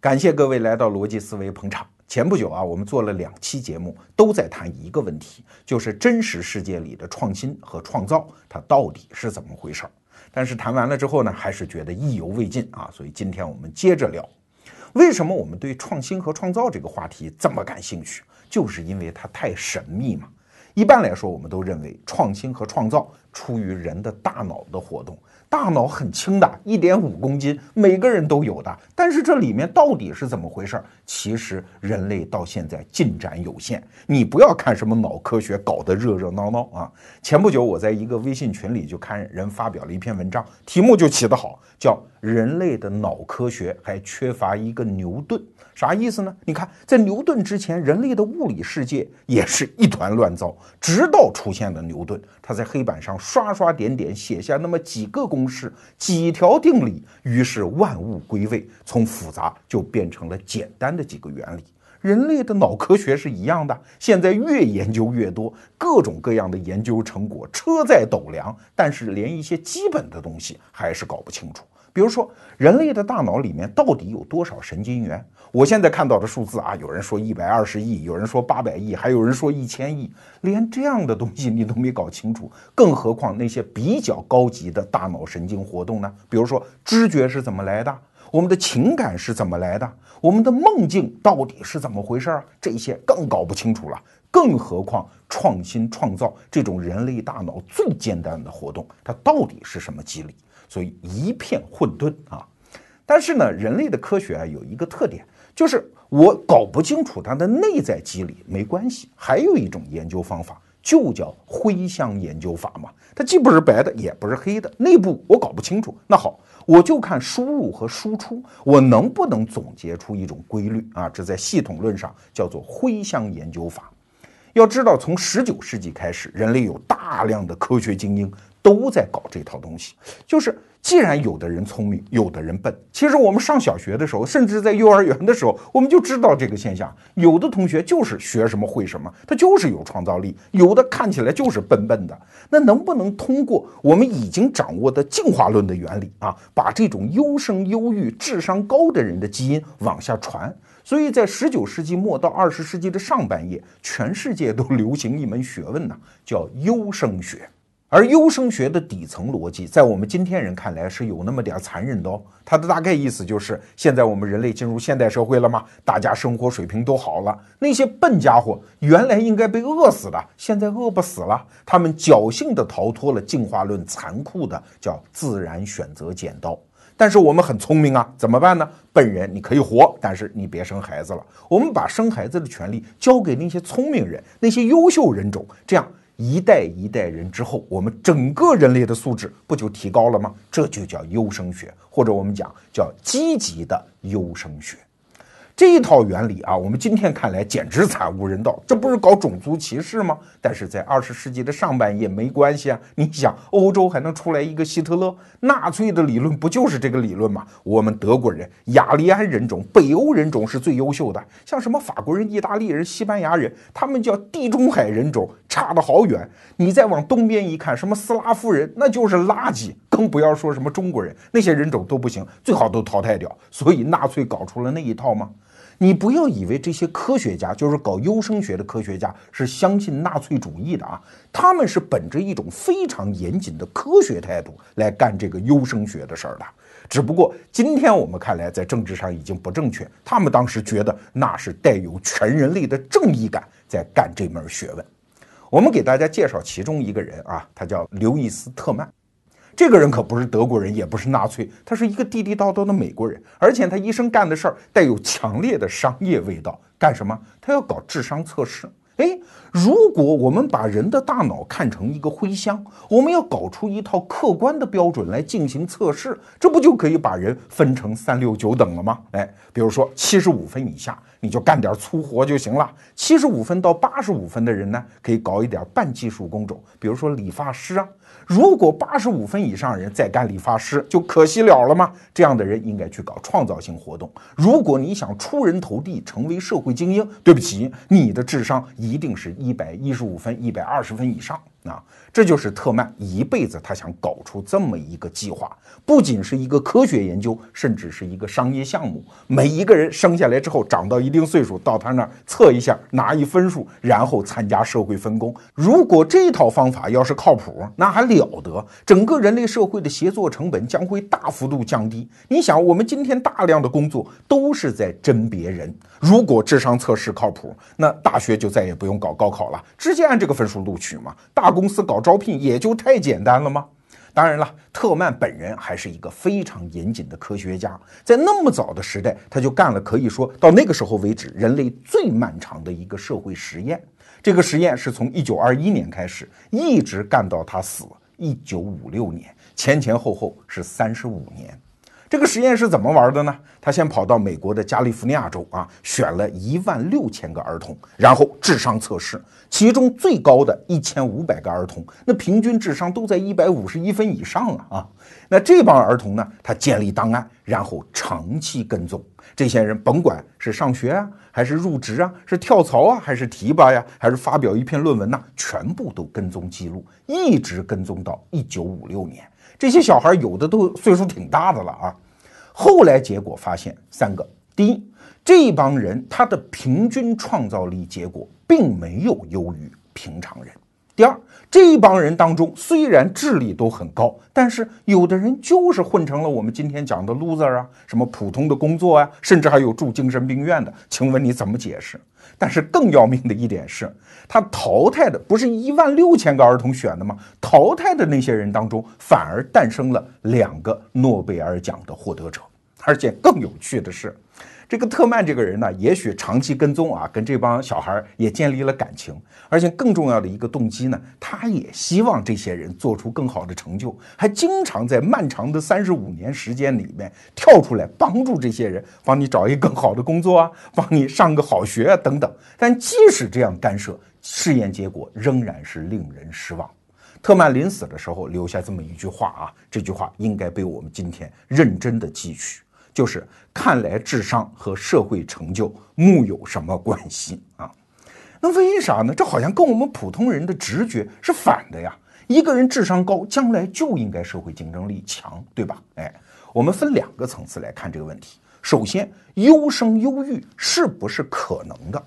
感谢各位来到逻辑思维捧场。前不久啊，我们做了两期节目，都在谈一个问题，就是真实世界里的创新和创造，它到底是怎么回事儿？但是谈完了之后呢，还是觉得意犹未尽啊，所以今天我们接着聊。为什么我们对创新和创造这个话题这么感兴趣？就是因为它太神秘嘛。一般来说，我们都认为创新和创造出于人的大脑的活动。大脑很轻的，一点五公斤，每个人都有的。但是这里面到底是怎么回事？其实人类到现在进展有限。你不要看什么脑科学搞得热热闹闹啊！前不久我在一个微信群里就看人发表了一篇文章，题目就起得好，叫“人类的脑科学还缺乏一个牛顿”。啥意思呢？你看，在牛顿之前，人类的物理世界也是一团乱糟。直到出现了牛顿，他在黑板上刷刷点点写下那么几个公式、几条定理，于是万物归位，从复杂就变成了简单的几个原理。人类的脑科学是一样的，现在越研究越多，各种各样的研究成果车载斗量，但是连一些基本的东西还是搞不清楚。比如说，人类的大脑里面到底有多少神经元？我现在看到的数字啊，有人说一百二十亿，有人说八百亿，还有人说一千亿，连这样的东西你都没搞清楚，更何况那些比较高级的大脑神经活动呢？比如说，知觉是怎么来的？我们的情感是怎么来的？我们的梦境到底是怎么回事啊？这些更搞不清楚了。更何况创新创造这种人类大脑最简单的活动，它到底是什么机理？所以一片混沌啊！但是呢，人类的科学啊有一个特点。就是我搞不清楚它的内在机理没关系，还有一种研究方法就叫灰箱研究法嘛。它既不是白的，也不是黑的，内部我搞不清楚。那好，我就看输入和输出，我能不能总结出一种规律啊？这在系统论上叫做灰箱研究法。要知道，从十九世纪开始，人类有大量的科学精英都在搞这套东西，就是。既然有的人聪明，有的人笨，其实我们上小学的时候，甚至在幼儿园的时候，我们就知道这个现象。有的同学就是学什么会什么，他就是有创造力；有的看起来就是笨笨的。那能不能通过我们已经掌握的进化论的原理啊，把这种优生优育、智商高的人的基因往下传？所以在十九世纪末到二十世纪的上半叶，全世界都流行一门学问呢，叫优生学。而优生学的底层逻辑，在我们今天人看来是有那么点残忍的哦。它的大概意思就是，现在我们人类进入现代社会了吗？大家生活水平都好了，那些笨家伙原来应该被饿死的，现在饿不死了，他们侥幸的逃脱了进化论残酷的叫自然选择剪刀。但是我们很聪明啊，怎么办呢？笨人你可以活，但是你别生孩子了。我们把生孩子的权利交给那些聪明人，那些优秀人种，这样。一代一代人之后，我们整个人类的素质不就提高了吗？这就叫优生学，或者我们讲叫积极的优生学。这一套原理啊，我们今天看来简直惨无人道，这不是搞种族歧视吗？但是在二十世纪的上半叶没关系啊。你想，欧洲还能出来一个希特勒，纳粹的理论不就是这个理论吗？我们德国人、雅利安人种、北欧人种是最优秀的，像什么法国人、意大利人、西班牙人，他们叫地中海人种，差得好远。你再往东边一看，什么斯拉夫人，那就是垃圾，更不要说什么中国人，那些人种都不行，最好都淘汰掉。所以纳粹搞出了那一套吗？你不要以为这些科学家，就是搞优生学的科学家，是相信纳粹主义的啊！他们是本着一种非常严谨的科学态度来干这个优生学的事儿的。只不过今天我们看来，在政治上已经不正确。他们当时觉得那是带有全人类的正义感在干这门学问。我们给大家介绍其中一个人啊，他叫刘易斯特曼。这个人可不是德国人，也不是纳粹，他是一个地地道道的美国人，而且他一生干的事儿带有强烈的商业味道。干什么？他要搞智商测试。哎，如果我们把人的大脑看成一个灰箱，我们要搞出一套客观的标准来进行测试，这不就可以把人分成三六九等了吗？哎，比如说七十五分以下，你就干点粗活就行了；七十五分到八十五分的人呢，可以搞一点半技术工种，比如说理发师啊。如果八十五分以上人再干理发师，就可惜了了吗？这样的人应该去搞创造性活动。如果你想出人头地，成为社会精英，对不起，你的智商一定是一百一十五分、一百二十分以上。啊，这就是特曼一辈子他想搞出这么一个计划，不仅是一个科学研究，甚至是一个商业项目。每一个人生下来之后，长到一定岁数，到他那儿测一下，拿一分数，然后参加社会分工。如果这套方法要是靠谱，那还了得！整个人类社会的协作成本将会大幅度降低。你想，我们今天大量的工作都是在甄别人，如果智商测试靠谱，那大学就再也不用搞高考了，直接按这个分数录取嘛。大公司搞招聘也就太简单了吗？当然了，特曼本人还是一个非常严谨的科学家，在那么早的时代，他就干了可以说到那个时候为止人类最漫长的一个社会实验。这个实验是从一九二一年开始，一直干到他死一九五六年，前前后后是三十五年。这个实验是怎么玩的呢？他先跑到美国的加利福尼亚州啊，选了一万六千个儿童，然后智商测试，其中最高的一千五百个儿童，那平均智商都在一百五十一分以上啊啊！那这帮儿童呢，他建立档案，然后长期跟踪这些人，甭管是上学啊，还是入职啊，是跳槽啊，还是提拔呀，还是发表一篇论文呐，全部都跟踪记录，一直跟踪到一九五六年。这些小孩有的都岁数挺大的了啊，后来结果发现三个：第一，这帮人他的平均创造力结果并没有优于平常人；第二，这帮人当中虽然智力都很高，但是有的人就是混成了我们今天讲的 loser 啊，什么普通的工作啊，甚至还有住精神病院的，请问你怎么解释？但是更要命的一点是，他淘汰的不是一万六千个儿童选的吗？淘汰的那些人当中，反而诞生了两个诺贝尔奖的获得者。而且更有趣的是。这个特曼这个人呢，也许长期跟踪啊，跟这帮小孩也建立了感情，而且更重要的一个动机呢，他也希望这些人做出更好的成就，还经常在漫长的三十五年时间里面跳出来帮助这些人，帮你找一个更好的工作啊，帮你上个好学啊等等。但即使这样干涉，试验结果仍然是令人失望。特曼临死的时候留下这么一句话啊，这句话应该被我们今天认真的汲取。就是看来智商和社会成就木有什么关系啊？那为啥呢？这好像跟我们普通人的直觉是反的呀。一个人智商高，将来就应该社会竞争力强，对吧？哎，我们分两个层次来看这个问题。首先，优生优育是不是可能的？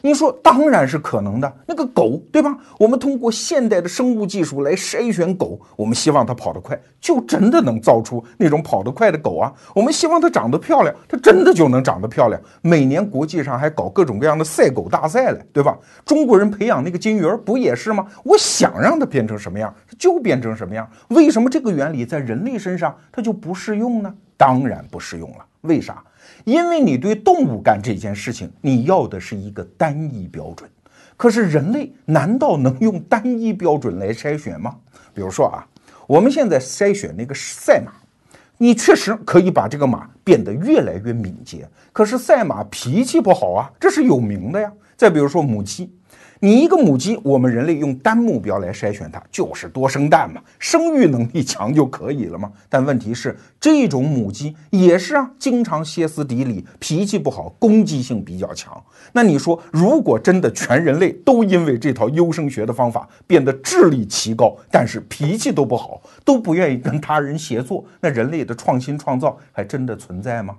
你说当然是可能的，那个狗对吧？我们通过现代的生物技术来筛选狗，我们希望它跑得快，就真的能造出那种跑得快的狗啊。我们希望它长得漂亮，它真的就能长得漂亮。每年国际上还搞各种各样的赛狗大赛嘞，对吧？中国人培养那个金鱼儿不也是吗？我想让它变成什么样，它就变成什么样。为什么这个原理在人类身上它就不适用呢？当然不适用了。为啥？因为你对动物干这件事情，你要的是一个单一标准，可是人类难道能用单一标准来筛选吗？比如说啊，我们现在筛选那个赛马，你确实可以把这个马变得越来越敏捷，可是赛马脾气不好啊，这是有名的呀。再比如说母鸡。你一个母鸡，我们人类用单目标来筛选它，就是多生蛋嘛，生育能力强就可以了吗？但问题是，这种母鸡也是啊，经常歇斯底里，脾气不好，攻击性比较强。那你说，如果真的全人类都因为这套优生学的方法变得智力奇高，但是脾气都不好，都不愿意跟他人协作，那人类的创新创造还真的存在吗？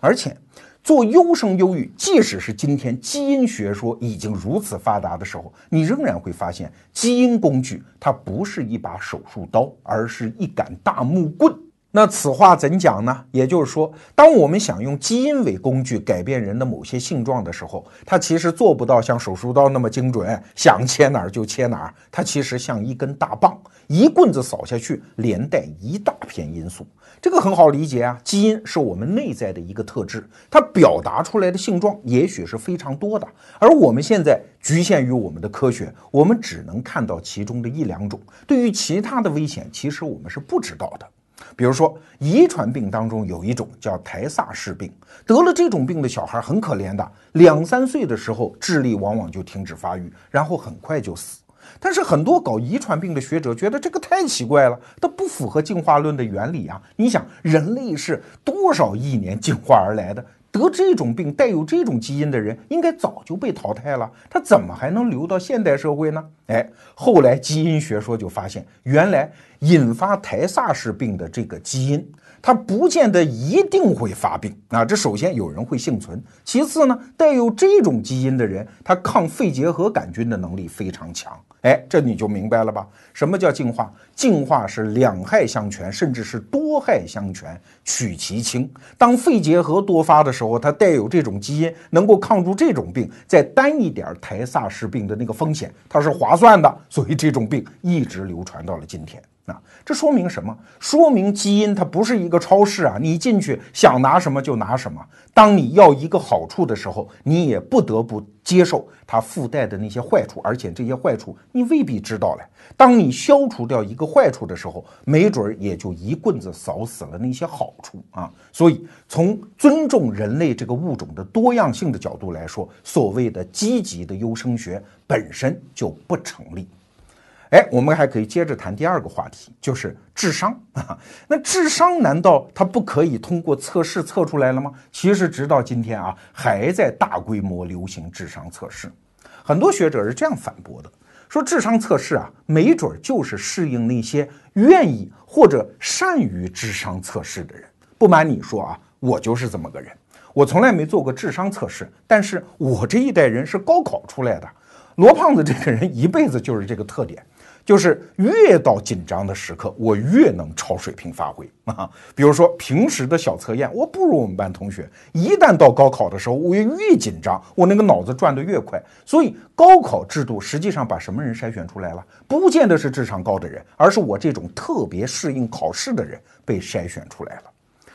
而且。做优生优育，即使是今天基因学说已经如此发达的时候，你仍然会发现，基因工具它不是一把手术刀，而是一杆大木棍。那此话怎讲呢？也就是说，当我们想用基因为工具改变人的某些性状的时候，它其实做不到像手术刀那么精准，想切哪儿就切哪儿。它其实像一根大棒，一棍子扫下去，连带一大片因素。这个很好理解啊，基因是我们内在的一个特质，它表达出来的性状也许是非常多的，而我们现在局限于我们的科学，我们只能看到其中的一两种。对于其他的危险，其实我们是不知道的。比如说，遗传病当中有一种叫台萨氏病，得了这种病的小孩很可怜的，两三岁的时候智力往往就停止发育，然后很快就死。但是很多搞遗传病的学者觉得这个太奇怪了，它不符合进化论的原理啊！你想，人类是多少亿年进化而来的，得这种病、带有这种基因的人，应该早就被淘汰了，他怎么还能留到现代社会呢？哎，后来基因学说就发现，原来引发台萨氏病的这个基因。它不见得一定会发病啊！这首先有人会幸存，其次呢，带有这种基因的人，他抗肺结核杆菌的能力非常强。哎，这你就明白了吧？什么叫进化？进化是两害相权，甚至是多害相权，取其轻。当肺结核多发的时候，它带有这种基因，能够抗住这种病，再担一点台萨氏病的那个风险，它是划算的。所以这种病一直流传到了今天。那这说明什么？说明基因它不是一个超市啊，你进去想拿什么就拿什么。当你要一个好处的时候，你也不得不接受它附带的那些坏处，而且这些坏处你未必知道嘞。当你消除掉一个坏处的时候，没准儿也就一棍子扫死了那些好处啊。所以，从尊重人类这个物种的多样性的角度来说，所谓的积极的优生学本身就不成立。哎，我们还可以接着谈第二个话题，就是智商啊。那智商难道它不可以通过测试测出来了吗？其实直到今天啊，还在大规模流行智商测试。很多学者是这样反驳的，说智商测试啊，没准就是适应那些愿意或者善于智商测试的人。不瞒你说啊，我就是这么个人。我从来没做过智商测试，但是我这一代人是高考出来的。罗胖子这个人一辈子就是这个特点。就是越到紧张的时刻，我越能超水平发挥啊。比如说平时的小测验，我不如我们班同学；一旦到高考的时候，我越越紧张，我那个脑子转得越快。所以高考制度实际上把什么人筛选出来了？不见得是智商高的人，而是我这种特别适应考试的人被筛选出来了。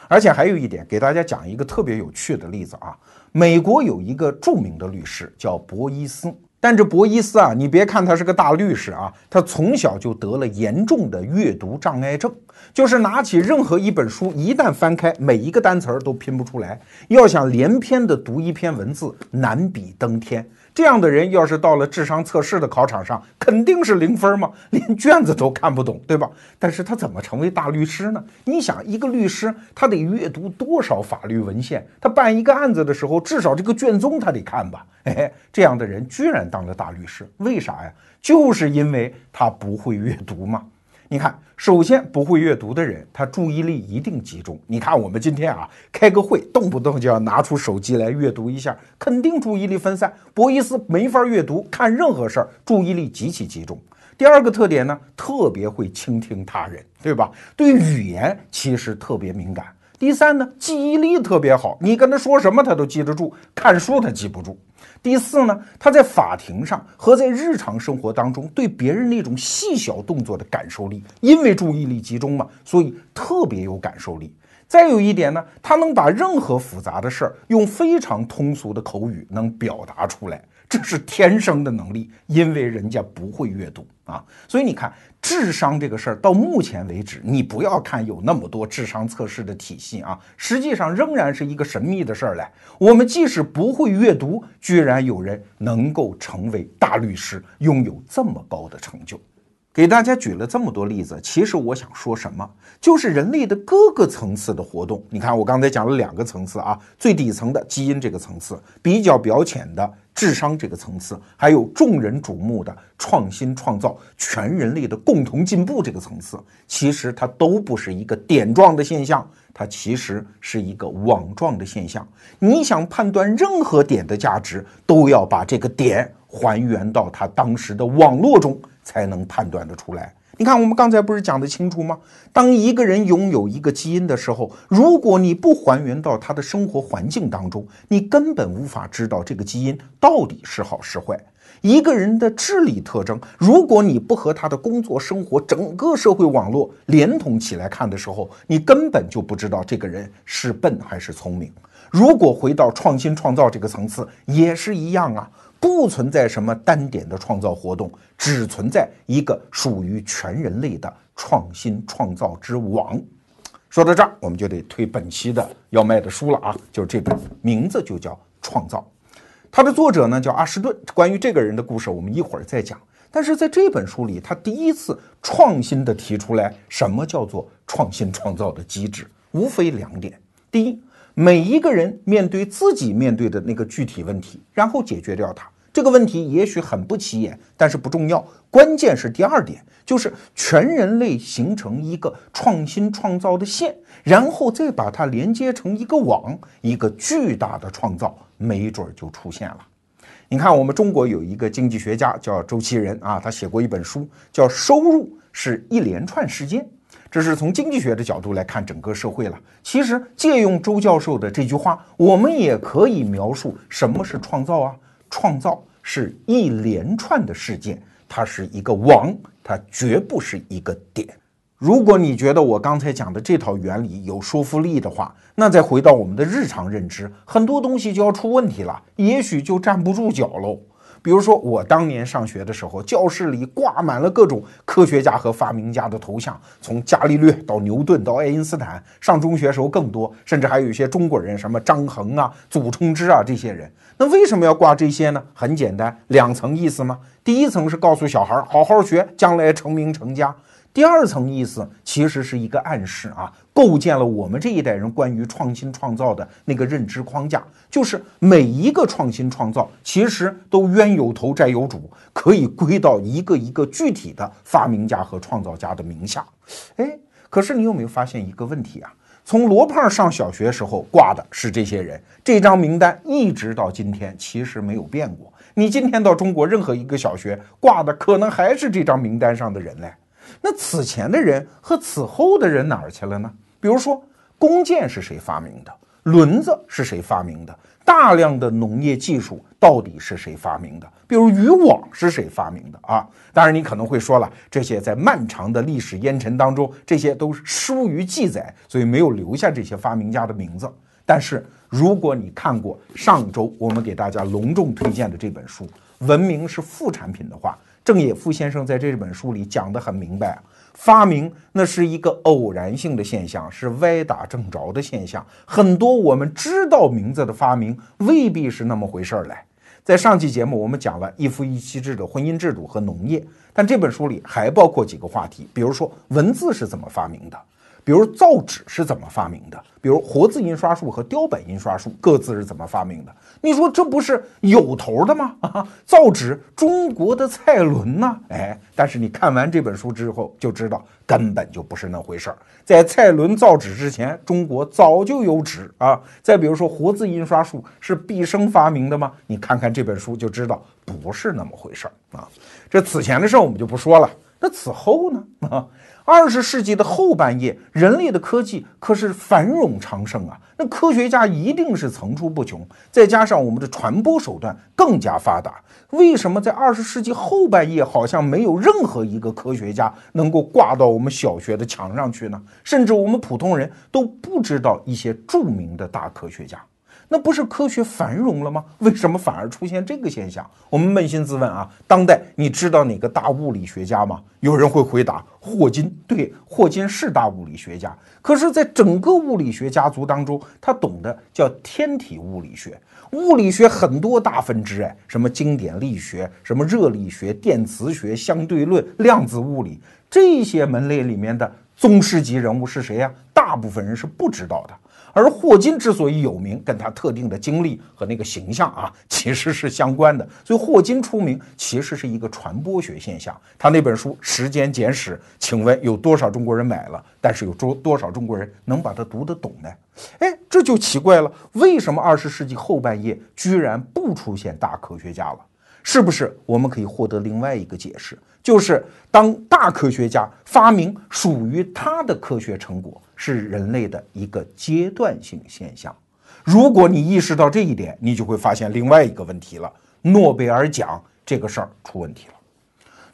而且还有一点，给大家讲一个特别有趣的例子啊。美国有一个著名的律师叫博伊斯。但这博伊斯啊，你别看他是个大律师啊，他从小就得了严重的阅读障碍症，就是拿起任何一本书，一旦翻开，每一个单词儿都拼不出来，要想连篇的读一篇文字，难比登天。这样的人要是到了智商测试的考场上，肯定是零分嘛，连卷子都看不懂，对吧？但是他怎么成为大律师呢？你想，一个律师他得阅读多少法律文献？他办一个案子的时候，至少这个卷宗他得看吧？哎，这样的人居然当了大律师，为啥呀？就是因为他不会阅读嘛。你看，首先不会阅读的人，他注意力一定集中。你看我们今天啊，开个会，动不动就要拿出手机来阅读一下，肯定注意力分散。博伊斯没法阅读，看任何事儿注意力极其集中。第二个特点呢，特别会倾听他人，对吧？对语言其实特别敏感。第三呢，记忆力特别好，你跟他说什么他都记得住，看书他记不住。第四呢，他在法庭上和在日常生活当中对别人那种细小动作的感受力，因为注意力集中嘛，所以特别有感受力。再有一点呢，他能把任何复杂的事儿用非常通俗的口语能表达出来。这是天生的能力，因为人家不会阅读啊，所以你看智商这个事儿，到目前为止，你不要看有那么多智商测试的体系啊，实际上仍然是一个神秘的事儿嘞。我们即使不会阅读，居然有人能够成为大律师，拥有这么高的成就。给大家举了这么多例子，其实我想说什么，就是人类的各个层次的活动。你看，我刚才讲了两个层次啊，最底层的基因这个层次，比较表浅的智商这个层次，还有众人瞩目的创新创造、全人类的共同进步这个层次，其实它都不是一个点状的现象，它其实是一个网状的现象。你想判断任何点的价值，都要把这个点还原到它当时的网络中。才能判断得出来。你看，我们刚才不是讲得清楚吗？当一个人拥有一个基因的时候，如果你不还原到他的生活环境当中，你根本无法知道这个基因到底是好是坏。一个人的智力特征，如果你不和他的工作、生活、整个社会网络连通起来看的时候，你根本就不知道这个人是笨还是聪明。如果回到创新创造这个层次，也是一样啊。不存在什么单点的创造活动，只存在一个属于全人类的创新创造之网。说到这儿，我们就得推本期的要卖的书了啊，就是这本，名字就叫《创造》，它的作者呢叫阿什顿。关于这个人的故事，我们一会儿再讲。但是在这本书里，他第一次创新的提出来什么叫做创新创造的机制，无非两点：第一，每一个人面对自己面对的那个具体问题，然后解决掉它。这个问题也许很不起眼，但是不重要。关键是第二点，就是全人类形成一个创新创造的线，然后再把它连接成一个网，一个巨大的创造，没准就出现了。你看，我们中国有一个经济学家叫周其仁啊，他写过一本书，叫《收入是一连串事件》，这是从经济学的角度来看整个社会了。其实借用周教授的这句话，我们也可以描述什么是创造啊？创造。是一连串的事件，它是一个网，它绝不是一个点。如果你觉得我刚才讲的这套原理有说服力的话，那再回到我们的日常认知，很多东西就要出问题了，也许就站不住脚喽。比如说，我当年上学的时候，教室里挂满了各种科学家和发明家的头像，从伽利略到牛顿到爱因斯坦。上中学时候更多，甚至还有一些中国人，什么张衡啊、祖冲之啊这些人。那为什么要挂这些呢？很简单，两层意思嘛。第一层是告诉小孩儿好好学，将来成名成家。第二层意思其实是一个暗示啊，构建了我们这一代人关于创新创造的那个认知框架，就是每一个创新创造其实都冤有头债有主，可以归到一个一个具体的发明家和创造家的名下。哎，可是你有没有发现一个问题啊？从罗胖上小学时候挂的是这些人，这张名单一直到今天其实没有变过。你今天到中国任何一个小学挂的可能还是这张名单上的人嘞。那此前的人和此后的人哪儿去了呢？比如说，弓箭是谁发明的？轮子是谁发明的？大量的农业技术到底是谁发明的？比如渔网是谁发明的啊？当然，你可能会说了，这些在漫长的历史烟尘当中，这些都是疏于记载，所以没有留下这些发明家的名字。但是，如果你看过上周我们给大家隆重推荐的这本书《文明是副产品》的话，郑也夫先生在这本书里讲得很明白，发明那是一个偶然性的现象，是歪打正着的现象。很多我们知道名字的发明未必是那么回事儿来。在上期节目我们讲了一夫一妻制的婚姻制度和农业，但这本书里还包括几个话题，比如说文字是怎么发明的。比如造纸是怎么发明的？比如活字印刷术和雕版印刷术各自是怎么发明的？你说这不是有头的吗？啊，造纸中国的蔡伦呢？哎，但是你看完这本书之后就知道根本就不是那回事儿。在蔡伦造纸之前，中国早就有纸啊。再比如说活字印刷术是毕生发明的吗？你看看这本书就知道不是那么回事儿啊。这此前的事儿我们就不说了，那此后呢？啊？二十世纪的后半叶，人类的科技可是繁荣昌盛啊！那科学家一定是层出不穷，再加上我们的传播手段更加发达，为什么在二十世纪后半叶好像没有任何一个科学家能够挂到我们小学的墙上去呢？甚至我们普通人都不知道一些著名的大科学家。那不是科学繁荣了吗？为什么反而出现这个现象？我们扪心自问啊，当代你知道哪个大物理学家吗？有人会回答霍金。对，霍金是大物理学家，可是，在整个物理学家族当中，他懂的叫天体物理学。物理学很多大分支，哎，什么经典力学、什么热力学、电磁学、相对论、量子物理这些门类里面的宗师级人物是谁呀？大部分人是不知道的。而霍金之所以有名，跟他特定的经历和那个形象啊，其实是相关的。所以霍金出名其实是一个传播学现象。他那本书《时间简史》，请问有多少中国人买了？但是有多多少中国人能把它读得懂呢？哎，这就奇怪了，为什么二十世纪后半叶居然不出现大科学家了？是不是我们可以获得另外一个解释？就是当大科学家发明属于他的科学成果。是人类的一个阶段性现象。如果你意识到这一点，你就会发现另外一个问题了：诺贝尔奖这个事儿出问题了。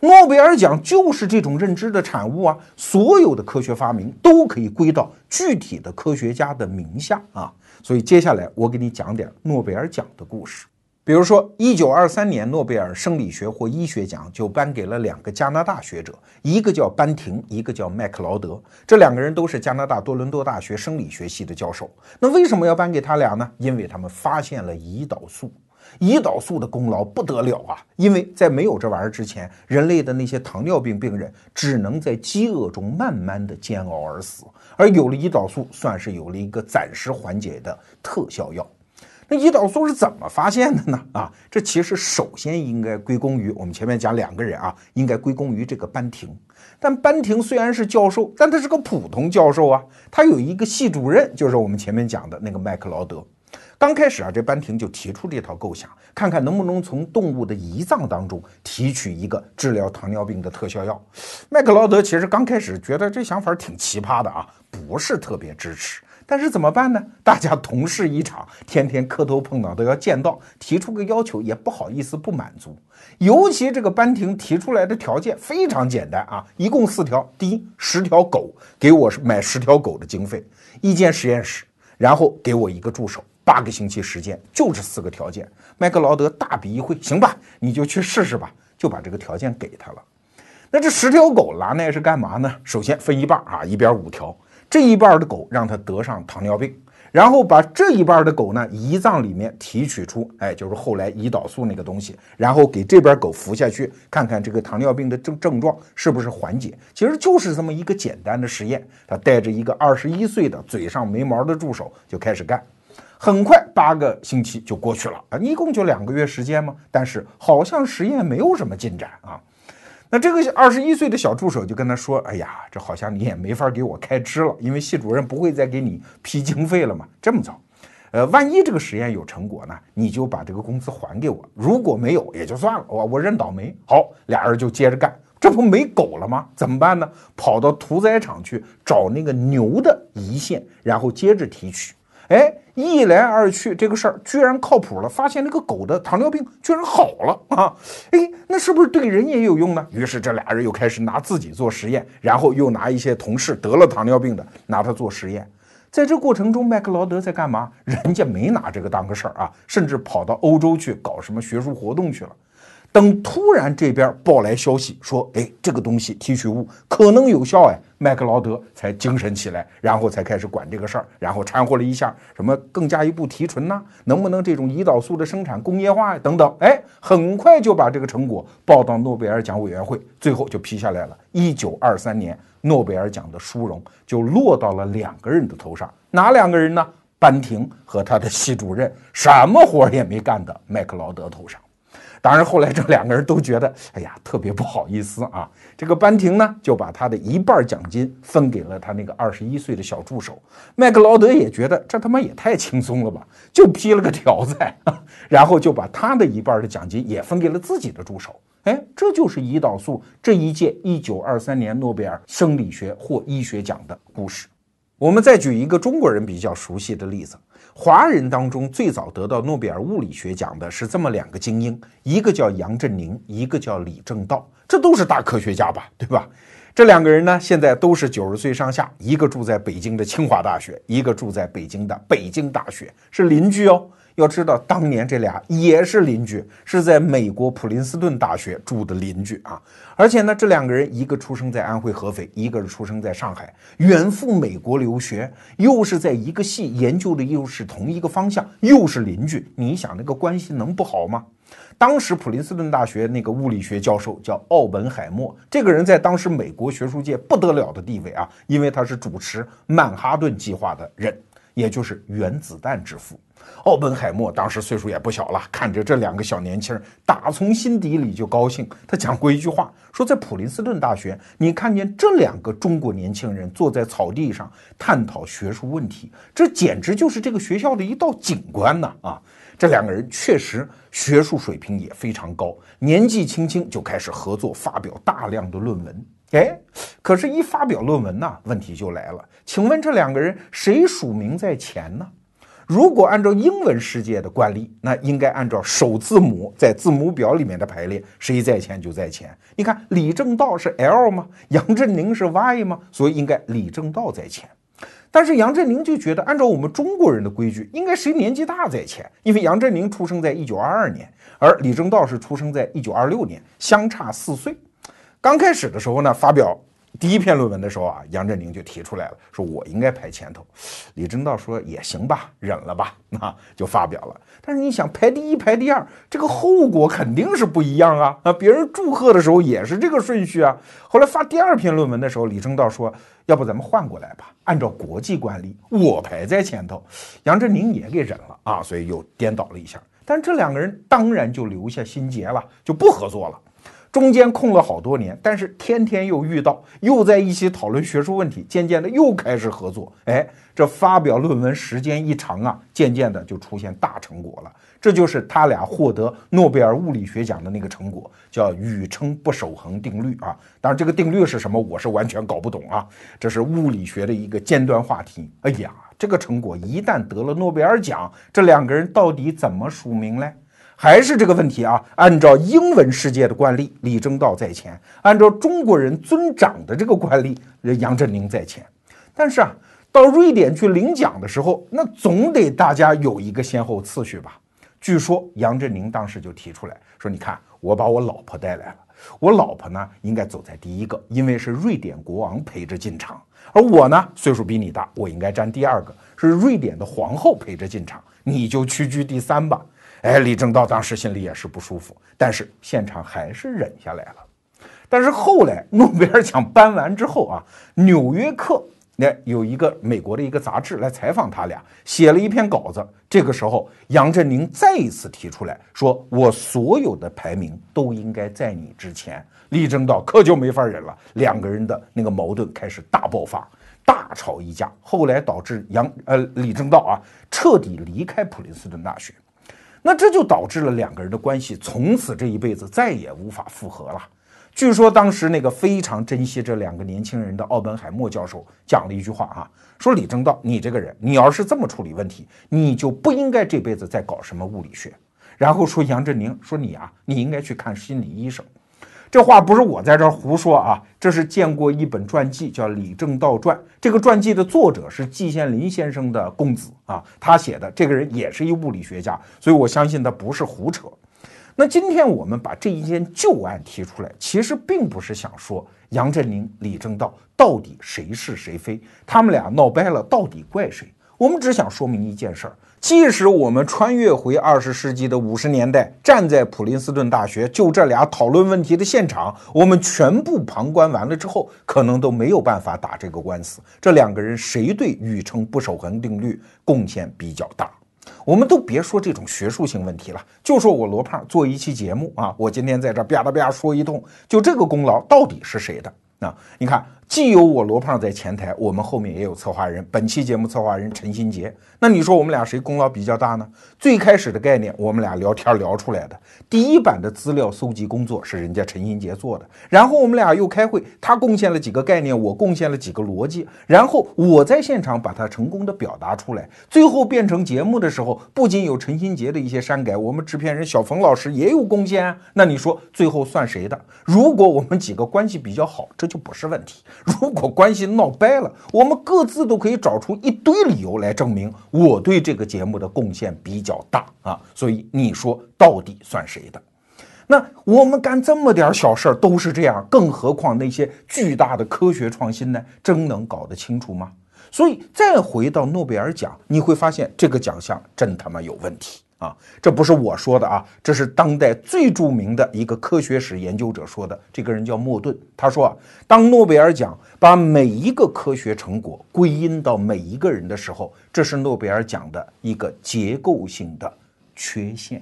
诺贝尔奖就是这种认知的产物啊！所有的科学发明都可以归到具体的科学家的名下啊！所以接下来我给你讲点诺贝尔奖的故事。比如说，一九二三年，诺贝尔生理学或医学奖就颁给了两个加拿大学者，一个叫班廷，一个叫麦克劳德。这两个人都是加拿大多伦多大学生理学系的教授。那为什么要颁给他俩呢？因为他们发现了胰岛素。胰岛素的功劳不得了啊！因为在没有这玩意儿之前，人类的那些糖尿病病人只能在饥饿中慢慢的煎熬而死，而有了胰岛素，算是有了一个暂时缓解的特效药。那胰岛素是怎么发现的呢？啊，这其实首先应该归功于我们前面讲两个人啊，应该归功于这个班廷。但班廷虽然是教授，但他是个普通教授啊，他有一个系主任，就是我们前面讲的那个麦克劳德。刚开始啊，这班廷就提出这套构想，看看能不能从动物的胰脏当中提取一个治疗糖尿病的特效药。麦克劳德其实刚开始觉得这想法挺奇葩的啊，不是特别支持。但是怎么办呢？大家同事一场，天天磕头碰脑都要见到，提出个要求也不好意思不满足。尤其这个班廷提出来的条件非常简单啊，一共四条：第一，十条狗，给我买十条狗的经费，一间实验室，然后给我一个助手。八个星期时间，就这四个条件。麦克劳德大笔一挥，行吧，你就去试试吧，就把这个条件给他了。那这十条狗拿那是干嘛呢？首先分一半啊，一边五条，这一半的狗让它得上糖尿病，然后把这一半的狗呢，胰脏里面提取出，哎，就是后来胰岛素那个东西，然后给这边狗服下去，看看这个糖尿病的症症状是不是缓解。其实就是这么一个简单的实验。他带着一个二十一岁的嘴上没毛的助手就开始干。很快，八个星期就过去了啊，一共就两个月时间嘛。但是好像实验没有什么进展啊。那这个二十一岁的小助手就跟他说：“哎呀，这好像你也没法给我开支了，因为系主任不会再给你批经费了嘛。这么早，呃，万一这个实验有成果呢，你就把这个工资还给我；如果没有，也就算了，我我认倒霉。”好，俩人就接着干。这不没狗了吗？怎么办呢？跑到屠宰场去找那个牛的胰腺，然后接着提取。哎。一来二去，这个事儿居然靠谱了，发现那个狗的糖尿病居然好了啊！哎，那是不是对人也有用呢？于是这俩人又开始拿自己做实验，然后又拿一些同事得了糖尿病的拿它做实验。在这过程中，麦克劳德在干嘛？人家没拿这个当个事儿啊，甚至跑到欧洲去搞什么学术活动去了。等突然这边报来消息说，哎，这个东西提取物可能有效，哎，麦克劳德才精神起来，然后才开始管这个事儿，然后掺和了一下什么更加一步提纯呐，能不能这种胰岛素的生产工业化呀等等，哎，很快就把这个成果报到诺贝尔奖委员会，最后就批下来了。一九二三年，诺贝尔奖的殊荣就落到了两个人的头上，哪两个人呢？班廷和他的系主任，什么活也没干的麦克劳德头上。当然，后来这两个人都觉得，哎呀，特别不好意思啊。这个班廷呢，就把他的一半奖金分给了他那个二十一岁的小助手。麦克劳德也觉得这他妈也太轻松了吧，就批了个条子，然后就把他的一半的奖金也分给了自己的助手。哎，这就是胰岛素这一届一九二三年诺贝尔生理学或医学奖的故事。我们再举一个中国人比较熟悉的例子。华人当中最早得到诺贝尔物理学奖的是这么两个精英，一个叫杨振宁，一个叫李政道，这都是大科学家吧，对吧？这两个人呢，现在都是九十岁上下，一个住在北京的清华大学，一个住在北京的北京大学，是邻居哦。要知道，当年这俩也是邻居，是在美国普林斯顿大学住的邻居啊。而且呢，这两个人一个出生在安徽合肥，一个是出生在上海，远赴美国留学，又是在一个系研究的又是同一个方向，又是邻居，你想那个关系能不好吗？当时普林斯顿大学那个物理学教授叫奥本海默，这个人在当时美国学术界不得了的地位啊，因为他是主持曼哈顿计划的人，也就是原子弹之父。奥本海默当时岁数也不小了，看着这两个小年轻，打从心底里就高兴。他讲过一句话，说在普林斯顿大学，你看见这两个中国年轻人坐在草地上探讨学术问题，这简直就是这个学校的一道景观呐！啊，这两个人确实学术水平也非常高，年纪轻轻就开始合作，发表大量的论文。哎，可是，一发表论文呢，问题就来了。请问这两个人谁署名在前呢？如果按照英文世界的惯例，那应该按照首字母在字母表里面的排列，谁在前就在前。你看李政道是 L 吗？杨振宁是 Y 吗？所以应该李政道在前。但是杨振宁就觉得，按照我们中国人的规矩，应该谁年纪大在前，因为杨振宁出生在一九二二年，而李政道是出生在一九二六年，相差四岁。刚开始的时候呢，发表。第一篇论文的时候啊，杨振宁就提出来了，说我应该排前头。李政道说也行吧，忍了吧，啊，就发表了。但是你想排第一排第二，这个后果肯定是不一样啊啊！别人祝贺的时候也是这个顺序啊。后来发第二篇论文的时候，李政道说，要不咱们换过来吧，按照国际惯例，我排在前头。杨振宁也给忍了啊，所以又颠倒了一下。但这两个人当然就留下心结了，就不合作了。中间空了好多年，但是天天又遇到，又在一起讨论学术问题，渐渐的又开始合作。哎，这发表论文时间一长啊，渐渐的就出现大成果了。这就是他俩获得诺贝尔物理学奖的那个成果，叫宇称不守恒定律啊。当然，这个定律是什么，我是完全搞不懂啊。这是物理学的一个尖端话题。哎呀，这个成果一旦得了诺贝尔奖，这两个人到底怎么署名嘞？还是这个问题啊？按照英文世界的惯例，李政道在前；按照中国人尊长的这个惯例，杨振宁在前。但是啊，到瑞典去领奖的时候，那总得大家有一个先后次序吧？据说杨振宁当时就提出来说：“你看，我把我老婆带来了，我老婆呢应该走在第一个，因为是瑞典国王陪着进场；而我呢岁数比你大，我应该站第二个，是瑞典的皇后陪着进场，你就屈居第三吧。”哎，李政道当时心里也是不舒服，但是现场还是忍下来了。但是后来诺贝尔奖颁完之后啊，《纽约客》那有一个美国的一个杂志来采访他俩，写了一篇稿子。这个时候，杨振宁再一次提出来说：“我所有的排名都应该在你之前。”李政道可就没法忍了，两个人的那个矛盾开始大爆发，大吵一架。后来导致杨呃李政道啊彻底离开普林斯顿大学。那这就导致了两个人的关系从此这一辈子再也无法复合了。据说当时那个非常珍惜这两个年轻人的奥本海默教授讲了一句话啊，说李政道，你这个人，你要是这么处理问题，你就不应该这辈子再搞什么物理学。然后说杨振宁，说你啊，你应该去看心理医生。这话不是我在这儿胡说啊，这是见过一本传记，叫《李政道传》。这个传记的作者是季羡林先生的公子啊，他写的。这个人也是一物理学家，所以我相信他不是胡扯。那今天我们把这一件旧案提出来，其实并不是想说杨振宁、李政道到底谁是谁非，他们俩闹掰了，到底怪谁？我们只想说明一件事儿。即使我们穿越回二十世纪的五十年代，站在普林斯顿大学就这俩讨论问题的现场，我们全部旁观完了之后，可能都没有办法打这个官司。这两个人谁对宇称不守恒定律贡献比较大？我们都别说这种学术性问题了，就说我罗胖做一期节目啊，我今天在这吧嗒吧嗒说一通，就这个功劳到底是谁的？啊，你看。既有我罗胖在前台，我们后面也有策划人。本期节目策划人陈新杰，那你说我们俩谁功劳比较大呢？最开始的概念，我们俩聊天聊出来的。第一版的资料搜集工作是人家陈新杰做的，然后我们俩又开会，他贡献了几个概念，我贡献了几个逻辑，然后我在现场把它成功的表达出来，最后变成节目的时候，不仅有陈新杰的一些删改，我们制片人小冯老师也有贡献啊。那你说最后算谁的？如果我们几个关系比较好，这就不是问题。如果关系闹掰了，我们各自都可以找出一堆理由来证明我对这个节目的贡献比较大啊。所以你说到底算谁的？那我们干这么点小事儿都是这样，更何况那些巨大的科学创新呢？真能搞得清楚吗？所以再回到诺贝尔奖，你会发现这个奖项真他妈有问题。啊，这不是我说的啊，这是当代最著名的一个科学史研究者说的。这个人叫莫顿，他说啊，当诺贝尔奖把每一个科学成果归因到每一个人的时候，这是诺贝尔奖的一个结构性的缺陷。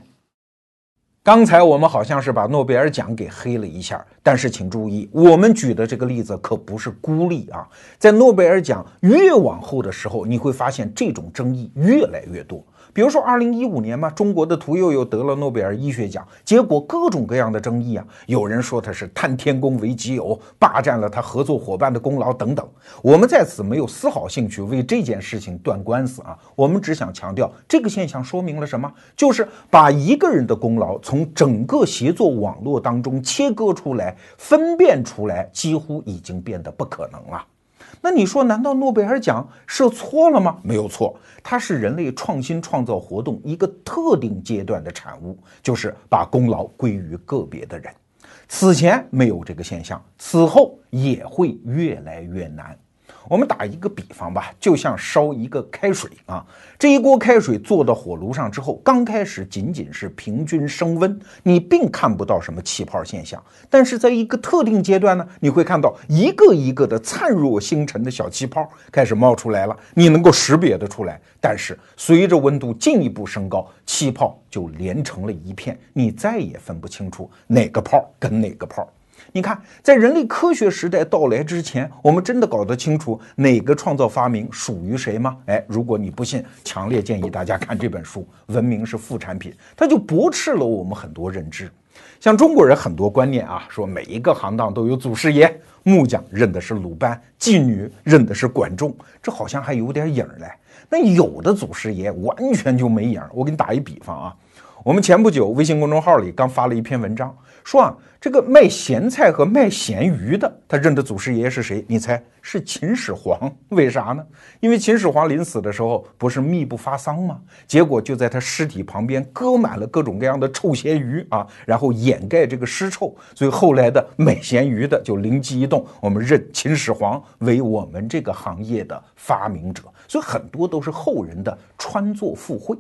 刚才我们好像是把诺贝尔奖给黑了一下，但是请注意，我们举的这个例子可不是孤立啊，在诺贝尔奖越往后的时候，你会发现这种争议越来越多。比如说，二零一五年嘛，中国的屠呦呦得了诺贝尔医学奖，结果各种各样的争议啊。有人说他是贪天功为己有，霸占了他合作伙伴的功劳等等。我们在此没有丝毫兴趣为这件事情断官司啊，我们只想强调这个现象说明了什么，就是把一个人的功劳从整个协作网络当中切割出来、分辨出来，几乎已经变得不可能了。那你说，难道诺贝尔奖设错了吗？没有错，它是人类创新创造活动一个特定阶段的产物，就是把功劳归于个别的人。此前没有这个现象，此后也会越来越难。我们打一个比方吧，就像烧一个开水啊，这一锅开水做到火炉上之后，刚开始仅仅是平均升温，你并看不到什么气泡现象。但是在一个特定阶段呢，你会看到一个一个的灿若星辰的小气泡开始冒出来了，你能够识别得出来。但是随着温度进一步升高，气泡就连成了一片，你再也分不清楚哪个泡跟哪个泡。你看，在人类科学时代到来之前，我们真的搞得清楚哪个创造发明属于谁吗？哎，如果你不信，强烈建议大家看这本书《文明是副产品》，它就驳斥了我们很多认知。像中国人很多观念啊，说每一个行当都有祖师爷，木匠认的是鲁班，妓女认的是管仲，这好像还有点影儿嘞。那有的祖师爷完全就没影儿。我给你打一比方啊，我们前不久微信公众号里刚发了一篇文章。说啊，这个卖咸菜和卖咸鱼的，他认的祖师爷是谁？你猜是秦始皇？为啥呢？因为秦始皇临死的时候不是密不发丧吗？结果就在他尸体旁边搁满了各种各样的臭咸鱼啊，然后掩盖这个尸臭。所以后来的卖咸鱼的就灵机一动，我们认秦始皇为我们这个行业的发明者。所以很多都是后人的穿作附会。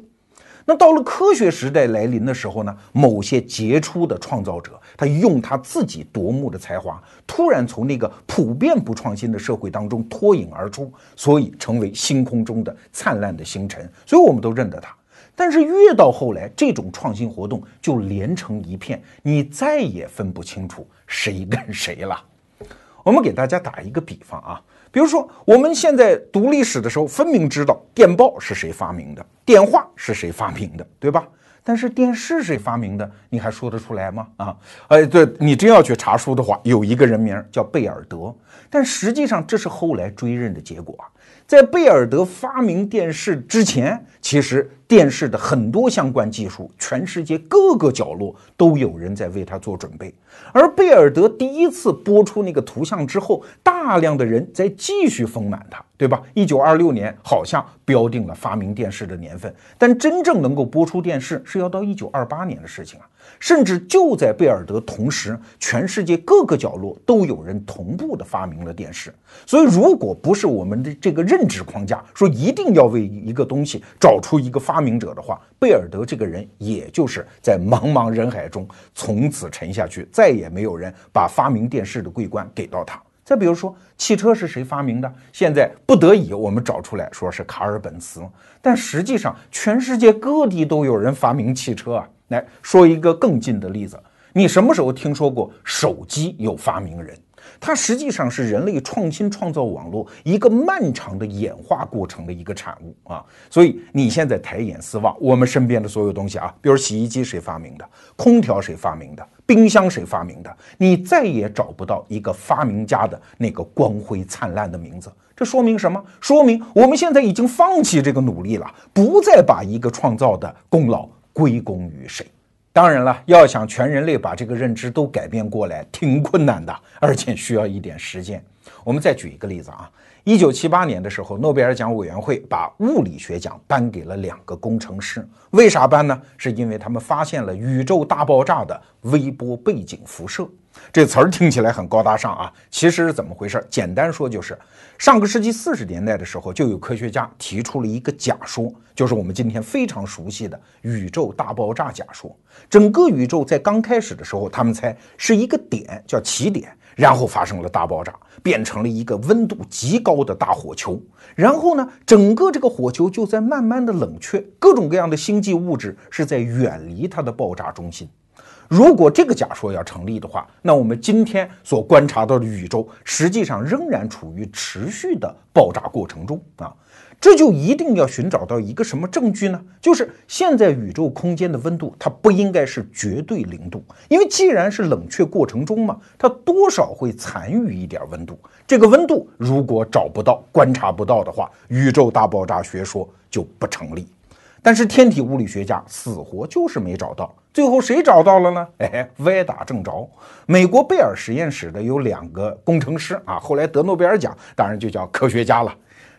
那到了科学时代来临的时候呢，某些杰出的创造者，他用他自己夺目的才华，突然从那个普遍不创新的社会当中脱颖而出，所以成为星空中的灿烂的星辰，所以我们都认得他。但是越到后来，这种创新活动就连成一片，你再也分不清楚谁跟谁了。我们给大家打一个比方啊。比如说，我们现在读历史的时候，分明知道电报是谁发明的，电话是谁发明的，对吧？但是电视谁发明的，你还说得出来吗？啊，哎，对你真要去查书的话，有一个人名叫贝尔德，但实际上这是后来追认的结果啊。在贝尔德发明电视之前，其实电视的很多相关技术，全世界各个角落都有人在为它做准备。而贝尔德第一次播出那个图像之后，大量的人在继续丰满它，对吧？一九二六年好像标定了发明电视的年份，但真正能够播出电视是要到一九二八年的事情啊。甚至就在贝尔德同时，全世界各个角落都有人同步的发明了电视。所以，如果不是我们的这个认知框架说一定要为一个东西找找出一个发明者的话，贝尔德这个人也就是在茫茫人海中从此沉下去，再也没有人把发明电视的桂冠给到他。再比如说，汽车是谁发明的？现在不得已我们找出来说是卡尔本茨，但实际上全世界各地都有人发明汽车啊。来说一个更近的例子，你什么时候听说过手机有发明人？它实际上是人类创新创造网络一个漫长的演化过程的一个产物啊！所以你现在抬眼四望，我们身边的所有东西啊，比如洗衣机谁发明的，空调谁发明的，冰箱谁发明的，你再也找不到一个发明家的那个光辉灿烂的名字。这说明什么？说明我们现在已经放弃这个努力了，不再把一个创造的功劳。归功于谁？当然了，要想全人类把这个认知都改变过来，挺困难的，而且需要一点时间。我们再举一个例子啊，一九七八年的时候，诺贝尔奖委员会把物理学奖颁给了两个工程师。为啥颁呢？是因为他们发现了宇宙大爆炸的微波背景辐射。这词儿听起来很高大上啊，其实是怎么回事？简单说就是，上个世纪四十年代的时候，就有科学家提出了一个假说，就是我们今天非常熟悉的宇宙大爆炸假说。整个宇宙在刚开始的时候，他们猜是一个点叫起点，然后发生了大爆炸，变成了一个温度极高的大火球。然后呢，整个这个火球就在慢慢的冷却，各种各样的星际物质是在远离它的爆炸中心。如果这个假说要成立的话，那我们今天所观察到的宇宙，实际上仍然处于持续的爆炸过程中啊！这就一定要寻找到一个什么证据呢？就是现在宇宙空间的温度，它不应该是绝对零度，因为既然是冷却过程中嘛，它多少会残余一点温度。这个温度如果找不到、观察不到的话，宇宙大爆炸学说就不成立。但是天体物理学家死活就是没找到，最后谁找到了呢？哎，歪打正着。美国贝尔实验室的有两个工程师啊，后来得诺贝尔奖，当然就叫科学家了。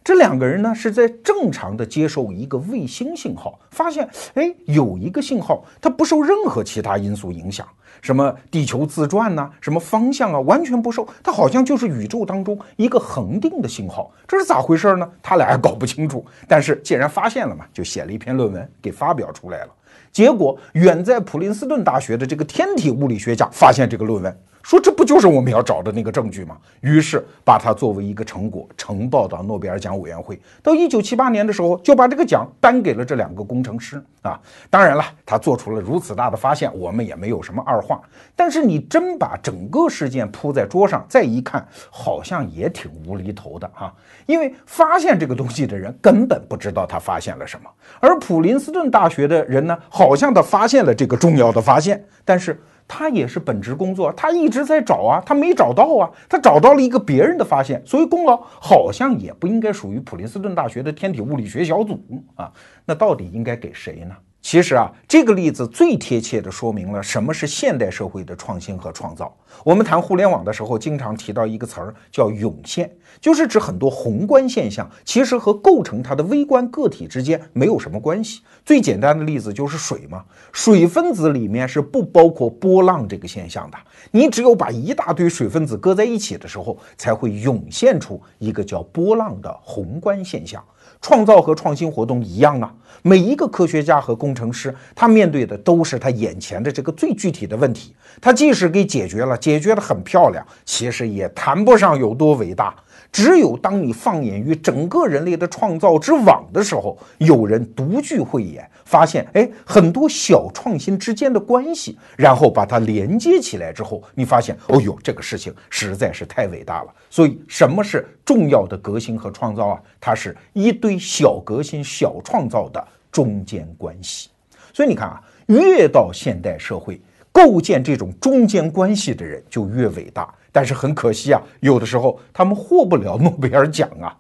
这两个人呢是在正常的接受一个卫星信号，发现哎有一个信号它不受任何其他因素影响，什么地球自转呐，什么方向啊，完全不受，它好像就是宇宙当中一个恒定的信号，这是咋回事呢？他俩还搞不清楚，但是既然发现了嘛，就写了一篇论文给发表出来了。结果远在普林斯顿大学的这个天体物理学家发现这个论文。说这不就是我们要找的那个证据吗？于是把它作为一个成果呈报到诺贝尔奖委员会。到一九七八年的时候，就把这个奖颁给了这两个工程师啊。当然了，他做出了如此大的发现，我们也没有什么二话。但是你真把整个事件铺在桌上，再一看，好像也挺无厘头的哈。因为发现这个东西的人根本不知道他发现了什么，而普林斯顿大学的人呢，好像他发现了这个重要的发现，但是。他也是本职工作，他一直在找啊，他没找到啊，他找到了一个别人的发现，所以功劳好像也不应该属于普林斯顿大学的天体物理学小组啊，那到底应该给谁呢？其实啊，这个例子最贴切地说明了什么是现代社会的创新和创造。我们谈互联网的时候，经常提到一个词儿叫“涌现”，就是指很多宏观现象其实和构成它的微观个体之间没有什么关系。最简单的例子就是水嘛，水分子里面是不包括波浪这个现象的。你只有把一大堆水分子搁在一起的时候，才会涌现出一个叫波浪的宏观现象。创造和创新活动一样啊，每一个科学家和工程师，他面对的都是他眼前的这个最具体的问题。他即使给解决了，解决的很漂亮，其实也谈不上有多伟大。只有当你放眼于整个人类的创造之网的时候，有人独具慧眼，发现哎，很多小创新之间的关系，然后把它连接起来之后，你发现，哦呦，这个事情实在是太伟大了。所以，什么是重要的革新和创造啊？它是一堆小革新、小创造的中间关系。所以你看啊，越到现代社会，构建这种中间关系的人就越伟大。但是很可惜啊，有的时候他们获不了诺贝尔奖啊。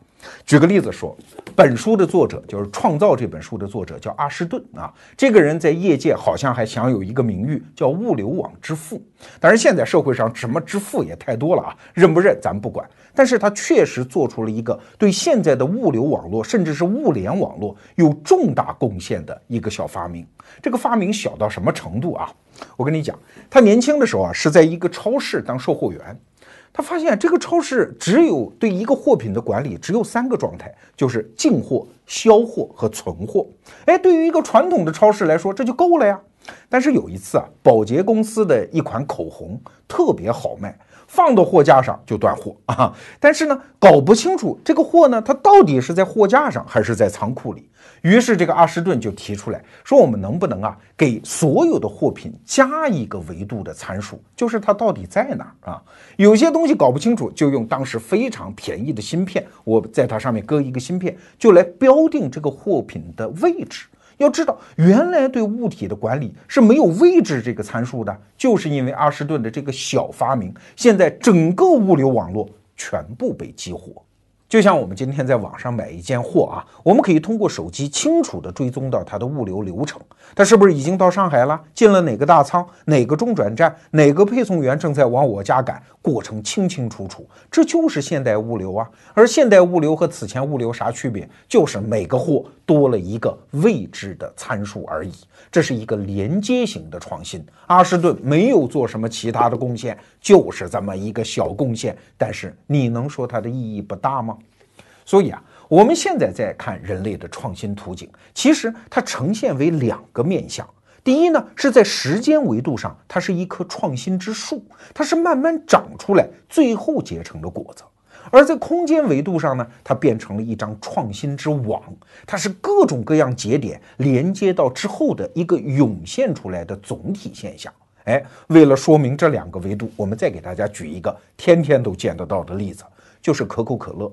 举个例子说，本书的作者就是《创造》这本书的作者叫阿什顿啊。这个人在业界好像还享有一个名誉，叫物流网之父。当然，现在社会上什么之父也太多了啊，认不认咱不管。但是他确实做出了一个对现在的物流网络，甚至是物联网络有重大贡献的一个小发明。这个发明小到什么程度啊？我跟你讲，他年轻的时候啊，是在一个超市当售货员。他发现这个超市只有对一个货品的管理只有三个状态，就是进货、销货和存货。哎，对于一个传统的超市来说，这就够了呀。但是有一次啊，宝洁公司的一款口红特别好卖。放到货架上就断货啊！但是呢，搞不清楚这个货呢，它到底是在货架上还是在仓库里。于是这个阿什顿就提出来说：“我们能不能啊，给所有的货品加一个维度的参数，就是它到底在哪儿啊？有些东西搞不清楚，就用当时非常便宜的芯片，我在它上面搁一个芯片，就来标定这个货品的位置。”要知道，原来对物体的管理是没有位置这个参数的，就是因为阿什顿的这个小发明，现在整个物流网络全部被激活。就像我们今天在网上买一件货啊，我们可以通过手机清楚地追踪到它的物流流程，它是不是已经到上海了，进了哪个大仓，哪个中转站，哪个配送员正在往我家赶，过程清清楚楚。这就是现代物流啊。而现代物流和此前物流啥区别？就是每个货多了一个未知的参数而已。这是一个连接型的创新。阿什顿没有做什么其他的贡献，就是这么一个小贡献。但是你能说它的意义不大吗？所以啊，我们现在在看人类的创新图景，其实它呈现为两个面相。第一呢，是在时间维度上，它是一棵创新之树，它是慢慢长出来，最后结成的果子；而在空间维度上呢，它变成了一张创新之网，它是各种各样节点连接到之后的一个涌现出来的总体现象。哎，为了说明这两个维度，我们再给大家举一个天天都见得到的例子，就是可口可乐。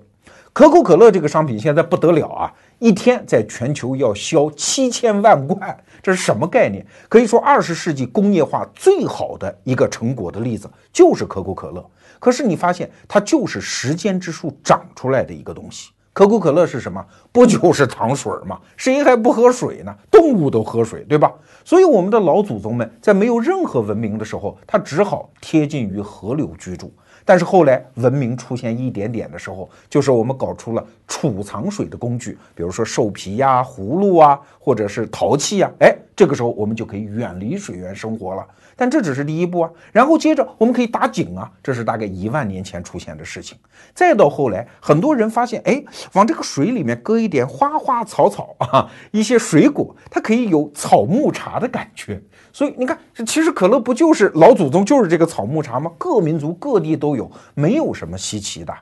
可口可乐这个商品现在不得了啊，一天在全球要销七千万罐，这是什么概念？可以说二十世纪工业化最好的一个成果的例子就是可口可乐。可是你发现它就是时间之树长出来的一个东西。可口可乐是什么？不就是糖水吗？谁还不喝水呢？动物都喝水，对吧？所以我们的老祖宗们在没有任何文明的时候，他只好贴近于河流居住。但是后来文明出现一点点的时候，就是我们搞出了储藏水的工具，比如说兽皮呀、葫芦啊，或者是陶器呀，哎，这个时候我们就可以远离水源生活了。但这只是第一步啊，然后接着我们可以打井啊，这是大概一万年前出现的事情。再到后来，很多人发现，哎，往这个水里面搁一点花花草草啊，一些水果，它可以有草木茶的感觉。所以你看，其实可乐不就是老祖宗就是这个草木茶吗？各民族各地都有，没有什么稀奇的。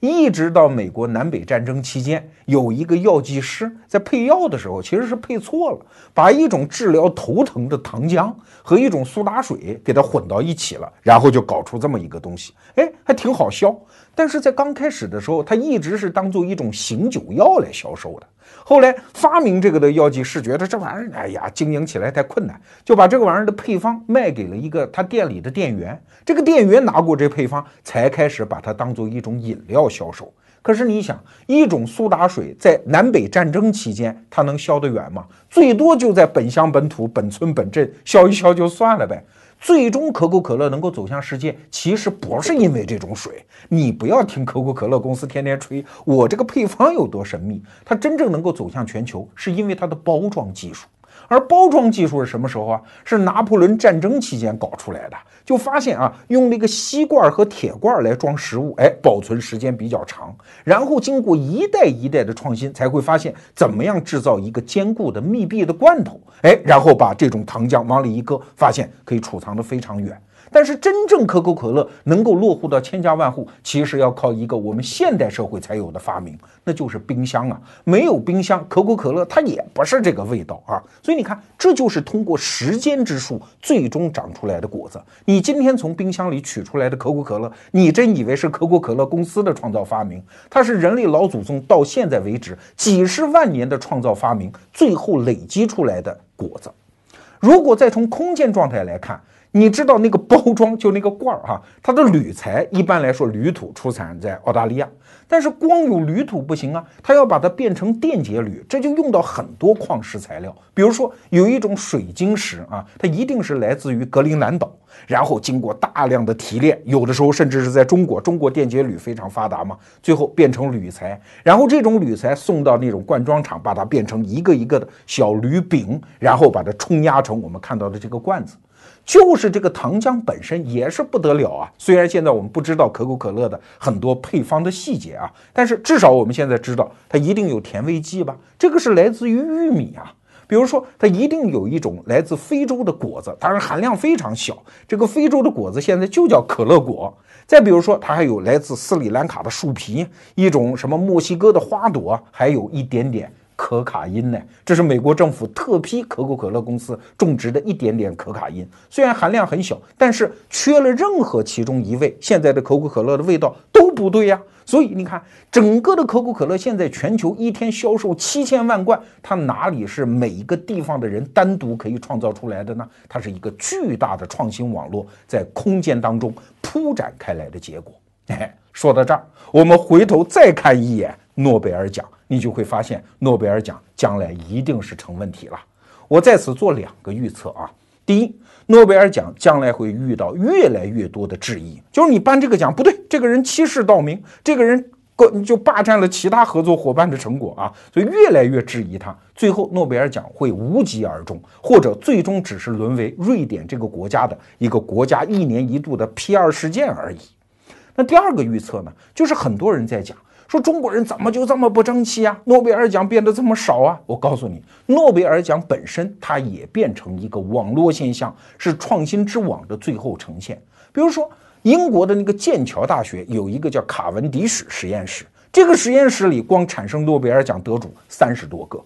一直到美国南北战争期间，有一个药剂师在配药的时候，其实是配错了，把一种治疗头疼的糖浆和一种苏打水给它混到一起了，然后就搞出这么一个东西，哎，还挺好销。但是在刚开始的时候，它一直是当做一种醒酒药来销售的。后来发明这个的药剂师觉得这玩意儿，哎呀，经营起来太困难，就把这个玩意儿的配方卖给了一个他店里的店员。这个店员拿过这配方，才开始把它当做一种饮料销售。可是你想，一种苏打水在南北战争期间，它能销得远吗？最多就在本乡本土、本村本镇销一销就算了呗。最终，可口可乐能够走向世界，其实不是因为这种水。你不要听可口可乐公司天天吹我这个配方有多神秘，它真正能够走向全球，是因为它的包装技术。而包装技术是什么时候啊？是拿破仑战争期间搞出来的。就发现啊，用那个锡罐和铁罐来装食物，哎，保存时间比较长。然后经过一代一代的创新，才会发现怎么样制造一个坚固的密闭的罐头，哎，然后把这种糖浆往里一搁，发现可以储藏的非常远。但是真正可口可乐能够落户到千家万户，其实要靠一个我们现代社会才有的发明，那就是冰箱啊！没有冰箱，可口可乐它也不是这个味道啊！所以你看，这就是通过时间之树最终长出来的果子。你今天从冰箱里取出来的可口可乐，你真以为是可口可乐公司的创造发明？它是人类老祖宗到现在为止几十万年的创造发明，最后累积出来的果子。如果再从空间状态来看，你知道那个包装就那个罐儿哈，它的铝材一般来说铝土出产在澳大利亚，但是光有铝土不行啊，它要把它变成电解铝，这就用到很多矿石材料，比如说有一种水晶石啊，它一定是来自于格陵兰岛，然后经过大量的提炼，有的时候甚至是在中国，中国电解铝非常发达嘛，最后变成铝材，然后这种铝材送到那种灌装厂，把它变成一个一个的小铝饼，然后把它冲压成我们看到的这个罐子。就是这个糖浆本身也是不得了啊！虽然现在我们不知道可口可乐的很多配方的细节啊，但是至少我们现在知道它一定有甜味剂吧？这个是来自于玉米啊，比如说它一定有一种来自非洲的果子，当然含量非常小。这个非洲的果子现在就叫可乐果。再比如说，它还有来自斯里兰卡的树皮，一种什么墨西哥的花朵，还有一点点。可卡因呢？这是美国政府特批可口可乐公司种植的一点点可卡因，虽然含量很小，但是缺了任何其中一味，现在的可口可乐的味道都不对呀。所以你看，整个的可口可乐现在全球一天销售七千万罐，它哪里是每一个地方的人单独可以创造出来的呢？它是一个巨大的创新网络在空间当中铺展开来的结果。哎，说到这儿，我们回头再看一眼诺贝尔奖。你就会发现，诺贝尔奖将来一定是成问题了。我在此做两个预测啊。第一，诺贝尔奖将来会遇到越来越多的质疑，就是你颁这个奖不对，这个人欺世盗名，这个人个就霸占了其他合作伙伴的成果啊，所以越来越质疑他。最后，诺贝尔奖会无疾而终，或者最终只是沦为瑞典这个国家的一个国家一年一度的 P2 事件而已。那第二个预测呢，就是很多人在讲。说中国人怎么就这么不争气啊？诺贝尔奖变得这么少啊？我告诉你，诺贝尔奖本身它也变成一个网络现象，是创新之网的最后呈现。比如说，英国的那个剑桥大学有一个叫卡文迪许实验室，这个实验室里光产生诺贝尔奖得主三十多个。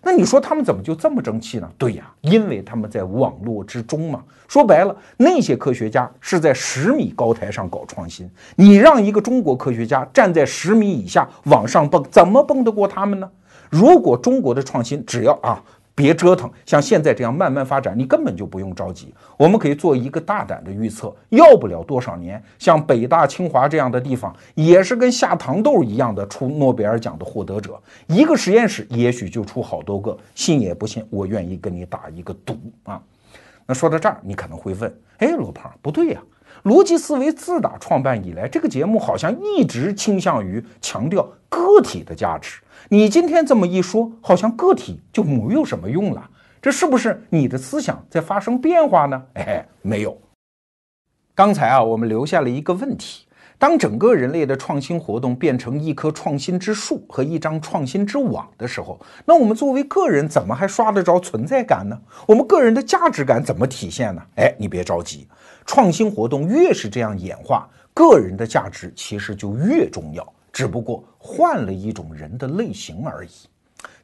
那你说他们怎么就这么争气呢？对呀，因为他们在网络之中嘛。说白了，那些科学家是在十米高台上搞创新。你让一个中国科学家站在十米以下往上蹦，怎么蹦得过他们呢？如果中国的创新只要啊。别折腾，像现在这样慢慢发展，你根本就不用着急。我们可以做一个大胆的预测，要不了多少年，像北大、清华这样的地方，也是跟下糖豆一样的出诺贝尔奖的获得者。一个实验室也许就出好多个，信也不信，我愿意跟你打一个赌啊。那说到这儿，你可能会问：哎，罗胖，不对呀，逻辑思维自打创办以来，这个节目好像一直倾向于强调个体的价值。你今天这么一说，好像个体就没有什么用了。这是不是你的思想在发生变化呢？哎，没有。刚才啊，我们留下了一个问题：当整个人类的创新活动变成一棵创新之树和一张创新之网的时候，那我们作为个人怎么还刷得着存在感呢？我们个人的价值感怎么体现呢？哎，你别着急，创新活动越是这样演化，个人的价值其实就越重要，只不过换了一种人的类型而已。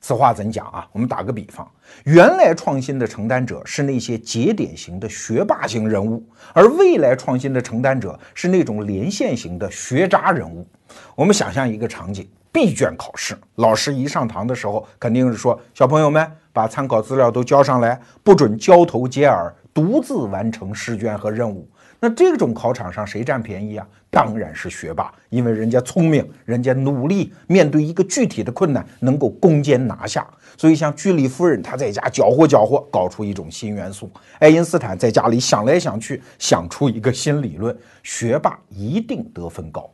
此话怎讲啊？我们打个比方，原来创新的承担者是那些节点型的学霸型人物，而未来创新的承担者是那种连线型的学渣人物。我们想象一个场景：闭卷考试，老师一上堂的时候，肯定是说，小朋友们把参考资料都交上来，不准交头接耳，独自完成试卷和任务。那这种考场上谁占便宜啊？当然是学霸，因为人家聪明，人家努力，面对一个具体的困难能够攻坚拿下。所以像居里夫人，她在家搅和搅和，搞出一种新元素；爱因斯坦在家里想来想去，想出一个新理论。学霸一定得分高，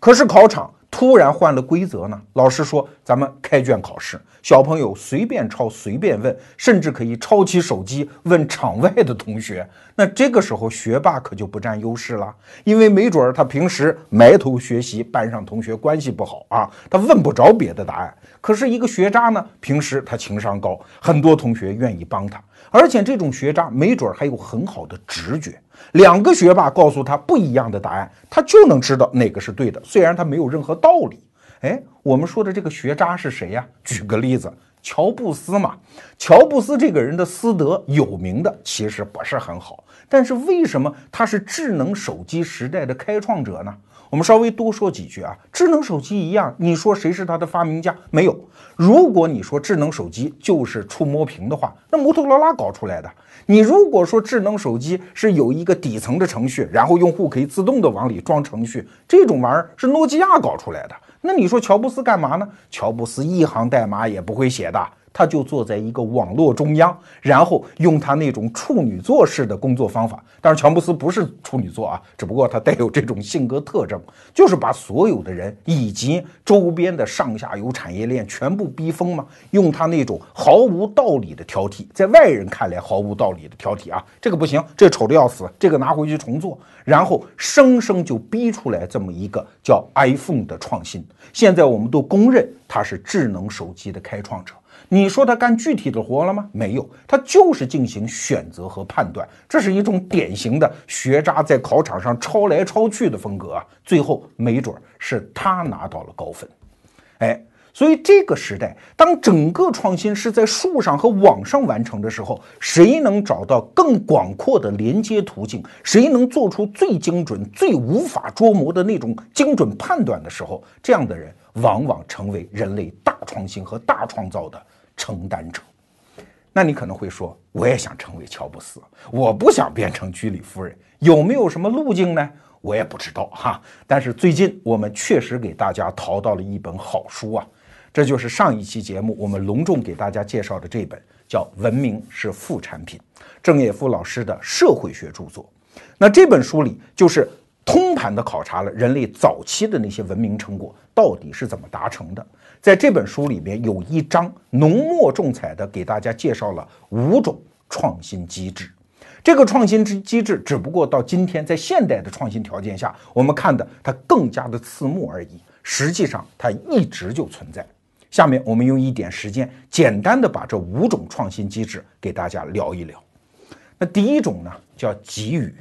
可是考场。突然换了规则呢？老师说咱们开卷考试，小朋友随便抄随便问，甚至可以抄起手机问场外的同学。那这个时候学霸可就不占优势了，因为没准儿他平时埋头学习，班上同学关系不好啊，他问不着别的答案。可是一个学渣呢，平时他情商高，很多同学愿意帮他，而且这种学渣没准还有很好的直觉。两个学霸告诉他不一样的答案，他就能知道哪个是对的，虽然他没有任何道理。哎，我们说的这个学渣是谁呀？举个例子，乔布斯嘛。乔布斯这个人的私德有名的其实不是很好，但是为什么他是智能手机时代的开创者呢？我们稍微多说几句啊。智能手机一样，你说谁是他的发明家？没有。如果你说智能手机就是触摸屏的话，那摩托罗拉搞出来的。你如果说智能手机是有一个底层的程序，然后用户可以自动的往里装程序，这种玩意儿是诺基亚搞出来的。那你说乔布斯干嘛呢？乔布斯一行代码也不会写的。他就坐在一个网络中央，然后用他那种处女座式的工作方法。但是乔布斯不是处女座啊，只不过他带有这种性格特征，就是把所有的人以及周边的上下游产业链全部逼疯嘛。用他那种毫无道理的挑剔，在外人看来毫无道理的挑剔啊，这个不行，这丑的要死，这个拿回去重做，然后生生就逼出来这么一个叫 iPhone 的创新。现在我们都公认他是智能手机的开创者。你说他干具体的活了吗？没有，他就是进行选择和判断，这是一种典型的学渣在考场上抄来抄去的风格啊。最后没准是他拿到了高分，哎，所以这个时代，当整个创新是在树上和网上完成的时候，谁能找到更广阔的连接途径，谁能做出最精准、最无法捉摸的那种精准判断的时候，这样的人往往成为人类大创新和大创造的。承担者，那你可能会说，我也想成为乔布斯，我不想变成居里夫人，有没有什么路径呢？我也不知道哈。但是最近我们确实给大家淘到了一本好书啊，这就是上一期节目我们隆重给大家介绍的这本，叫《文明是副产品》，郑也夫老师的社会学著作。那这本书里就是通盘的考察了人类早期的那些文明成果到底是怎么达成的。在这本书里面有一章浓墨重彩的给大家介绍了五种创新机制。这个创新之机制，只不过到今天在现代的创新条件下，我们看的它更加的刺目而已。实际上它一直就存在。下面我们用一点时间，简单的把这五种创新机制给大家聊一聊。那第一种呢，叫给予，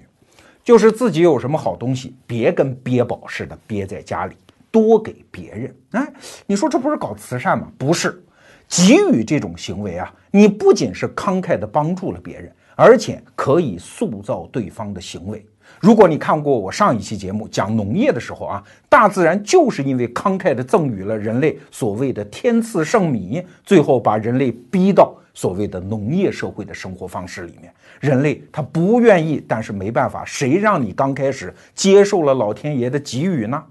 就是自己有什么好东西，别跟憋宝似的憋在家里。多给别人，哎，你说这不是搞慈善吗？不是，给予这种行为啊，你不仅是慷慨的帮助了别人，而且可以塑造对方的行为。如果你看过我上一期节目讲农业的时候啊，大自然就是因为慷慨的赠予了人类所谓的天赐圣米，最后把人类逼到所谓的农业社会的生活方式里面。人类他不愿意，但是没办法，谁让你刚开始接受了老天爷的给予呢？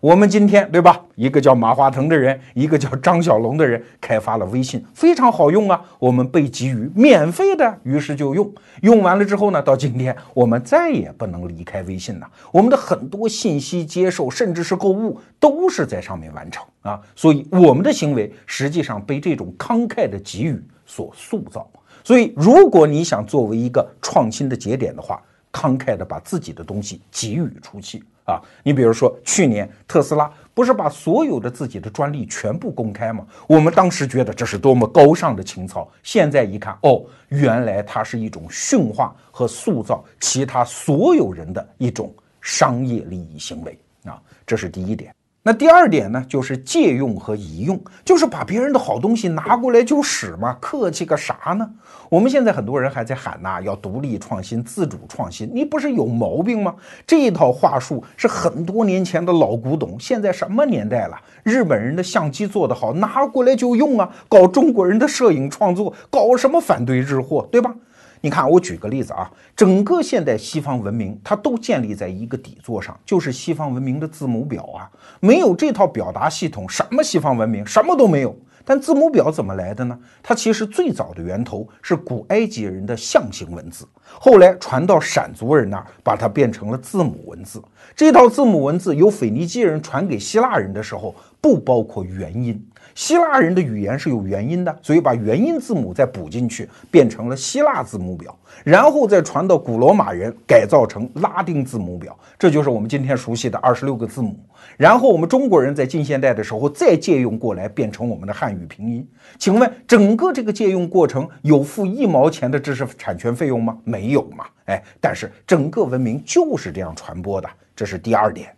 我们今天对吧？一个叫马化腾的人，一个叫张小龙的人，开发了微信，非常好用啊。我们被给予免费的，于是就用。用完了之后呢，到今天我们再也不能离开微信了。我们的很多信息接受，甚至是购物，都是在上面完成啊。所以我们的行为实际上被这种慷慨的给予所塑造。所以，如果你想作为一个创新的节点的话，慷慨的把自己的东西给予出去。啊，你比如说去年特斯拉不是把所有的自己的专利全部公开吗？我们当时觉得这是多么高尚的情操，现在一看，哦，原来它是一种驯化和塑造其他所有人的一种商业利益行为啊，这是第一点。那第二点呢，就是借用和移用，就是把别人的好东西拿过来就使嘛，客气个啥呢？我们现在很多人还在喊呐，要独立创新、自主创新，你不是有毛病吗？这一套话术是很多年前的老古董，现在什么年代了？日本人的相机做得好，拿过来就用啊，搞中国人的摄影创作，搞什么反对日货，对吧？你看，我举个例子啊，整个现代西方文明，它都建立在一个底座上，就是西方文明的字母表啊。没有这套表达系统，什么西方文明什么都没有。但字母表怎么来的呢？它其实最早的源头是古埃及人的象形文字，后来传到闪族人那儿，把它变成了字母文字。这套字母文字由腓尼基人传给希腊人的时候，不包括元音。希腊人的语言是有元音的，所以把元音字母再补进去，变成了希腊字母表，然后再传到古罗马人，改造成拉丁字母表，这就是我们今天熟悉的二十六个字母。然后我们中国人在近现代的时候再借用过来，变成我们的汉语拼音。请问整个这个借用过程有付一毛钱的知识产权费用吗？没有嘛？哎，但是整个文明就是这样传播的，这是第二点。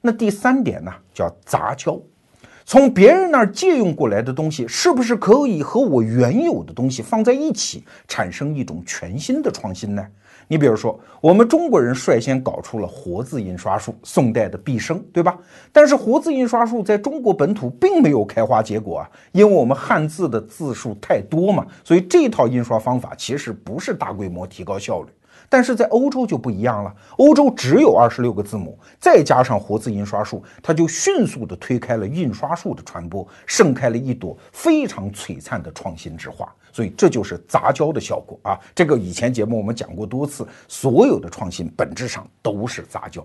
那第三点呢，叫杂交。从别人那儿借用过来的东西，是不是可以和我原有的东西放在一起，产生一种全新的创新呢？你比如说，我们中国人率先搞出了活字印刷术，宋代的毕生，对吧？但是活字印刷术在中国本土并没有开花结果啊，因为我们汉字的字数太多嘛，所以这套印刷方法其实不是大规模提高效率。但是在欧洲就不一样了，欧洲只有二十六个字母，再加上活字印刷术，它就迅速的推开了印刷术的传播，盛开了一朵非常璀璨的创新之花。所以这就是杂交的效果啊！这个以前节目我们讲过多次，所有的创新本质上都是杂交。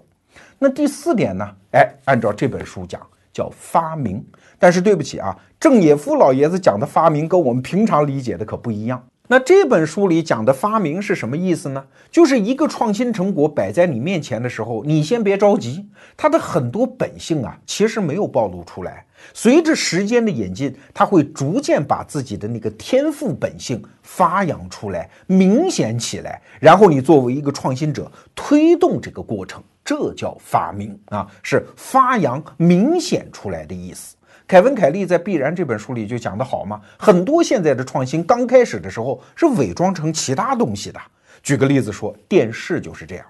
那第四点呢？哎，按照这本书讲叫发明，但是对不起啊，郑也夫老爷子讲的发明跟我们平常理解的可不一样。那这本书里讲的发明是什么意思呢？就是一个创新成果摆在你面前的时候，你先别着急，它的很多本性啊，其实没有暴露出来。随着时间的演进，它会逐渐把自己的那个天赋本性发扬出来，明显起来。然后你作为一个创新者，推动这个过程，这叫发明啊，是发扬明显出来的意思。凯文·凯利在《必然》这本书里就讲得好嘛，很多现在的创新刚开始的时候是伪装成其他东西的。举个例子说，电视就是这样。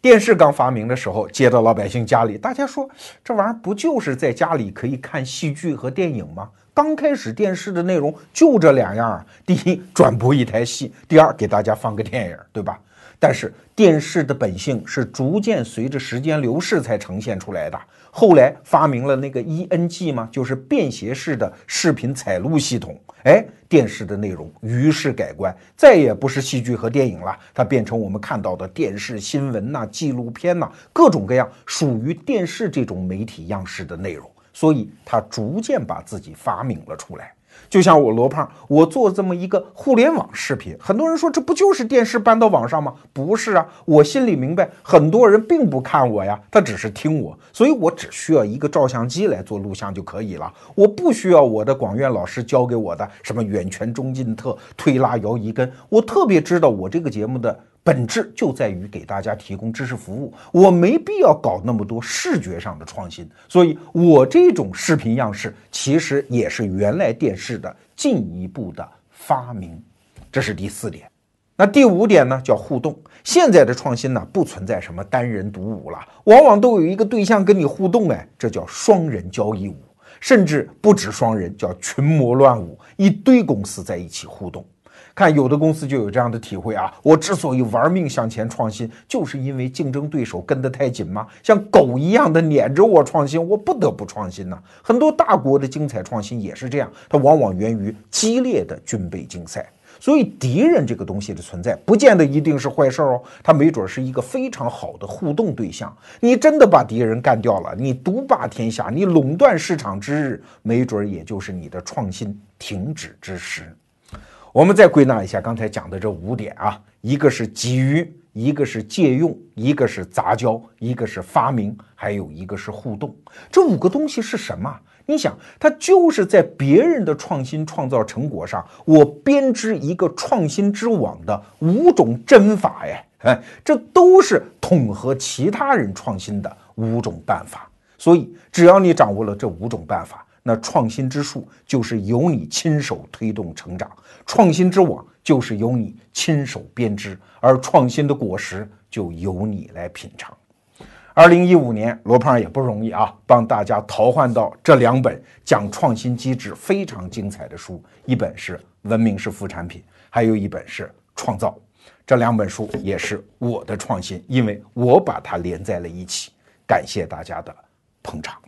电视刚发明的时候，接到老百姓家里，大家说这玩意儿不就是在家里可以看戏剧和电影吗？刚开始电视的内容就这两样啊：第一，转播一台戏；第二，给大家放个电影，对吧？但是电视的本性是逐渐随着时间流逝才呈现出来的。后来发明了那个 ENG 嘛，就是便携式的视频采录系统。哎，电视的内容于是改观，再也不是戏剧和电影了，它变成我们看到的电视新闻呐、纪录片呐，各种各样属于电视这种媒体样式的内容。所以它逐渐把自己发明了出来。就像我罗胖，我做这么一个互联网视频，很多人说这不就是电视搬到网上吗？不是啊，我心里明白，很多人并不看我呀，他只是听我，所以我只需要一个照相机来做录像就可以了，我不需要我的广院老师教给我的什么远全中近特、推拉摇移根，我特别知道我这个节目的。本质就在于给大家提供知识服务，我没必要搞那么多视觉上的创新，所以我这种视频样式其实也是原来电视的进一步的发明，这是第四点。那第五点呢，叫互动。现在的创新呢，不存在什么单人独舞了，往往都有一个对象跟你互动，哎，这叫双人交谊舞，甚至不止双人，叫群魔乱舞，一堆公司在一起互动。看有的公司就有这样的体会啊，我之所以玩命向前创新，就是因为竞争对手跟得太紧吗？像狗一样的撵着我创新，我不得不创新呢。很多大国的精彩创新也是这样，它往往源于激烈的军备竞赛。所以敌人这个东西的存在，不见得一定是坏事哦，它没准是一个非常好的互动对象。你真的把敌人干掉了，你独霸天下，你垄断市场之日，没准也就是你的创新停止之时。我们再归纳一下刚才讲的这五点啊，一个是给予，一个是借用，一个是杂交，一个是发明，还有一个是互动。这五个东西是什么？你想，它就是在别人的创新创造成果上，我编织一个创新之网的五种针法呀！哎，这都是统合其他人创新的五种办法。所以，只要你掌握了这五种办法，那创新之树就是由你亲手推动成长，创新之网就是由你亲手编织，而创新的果实就由你来品尝。二零一五年，罗胖也不容易啊，帮大家淘换到这两本讲创新机制非常精彩的书，一本是《文明是副产品》，还有一本是《创造》。这两本书也是我的创新，因为我把它连在了一起。感谢大家的捧场。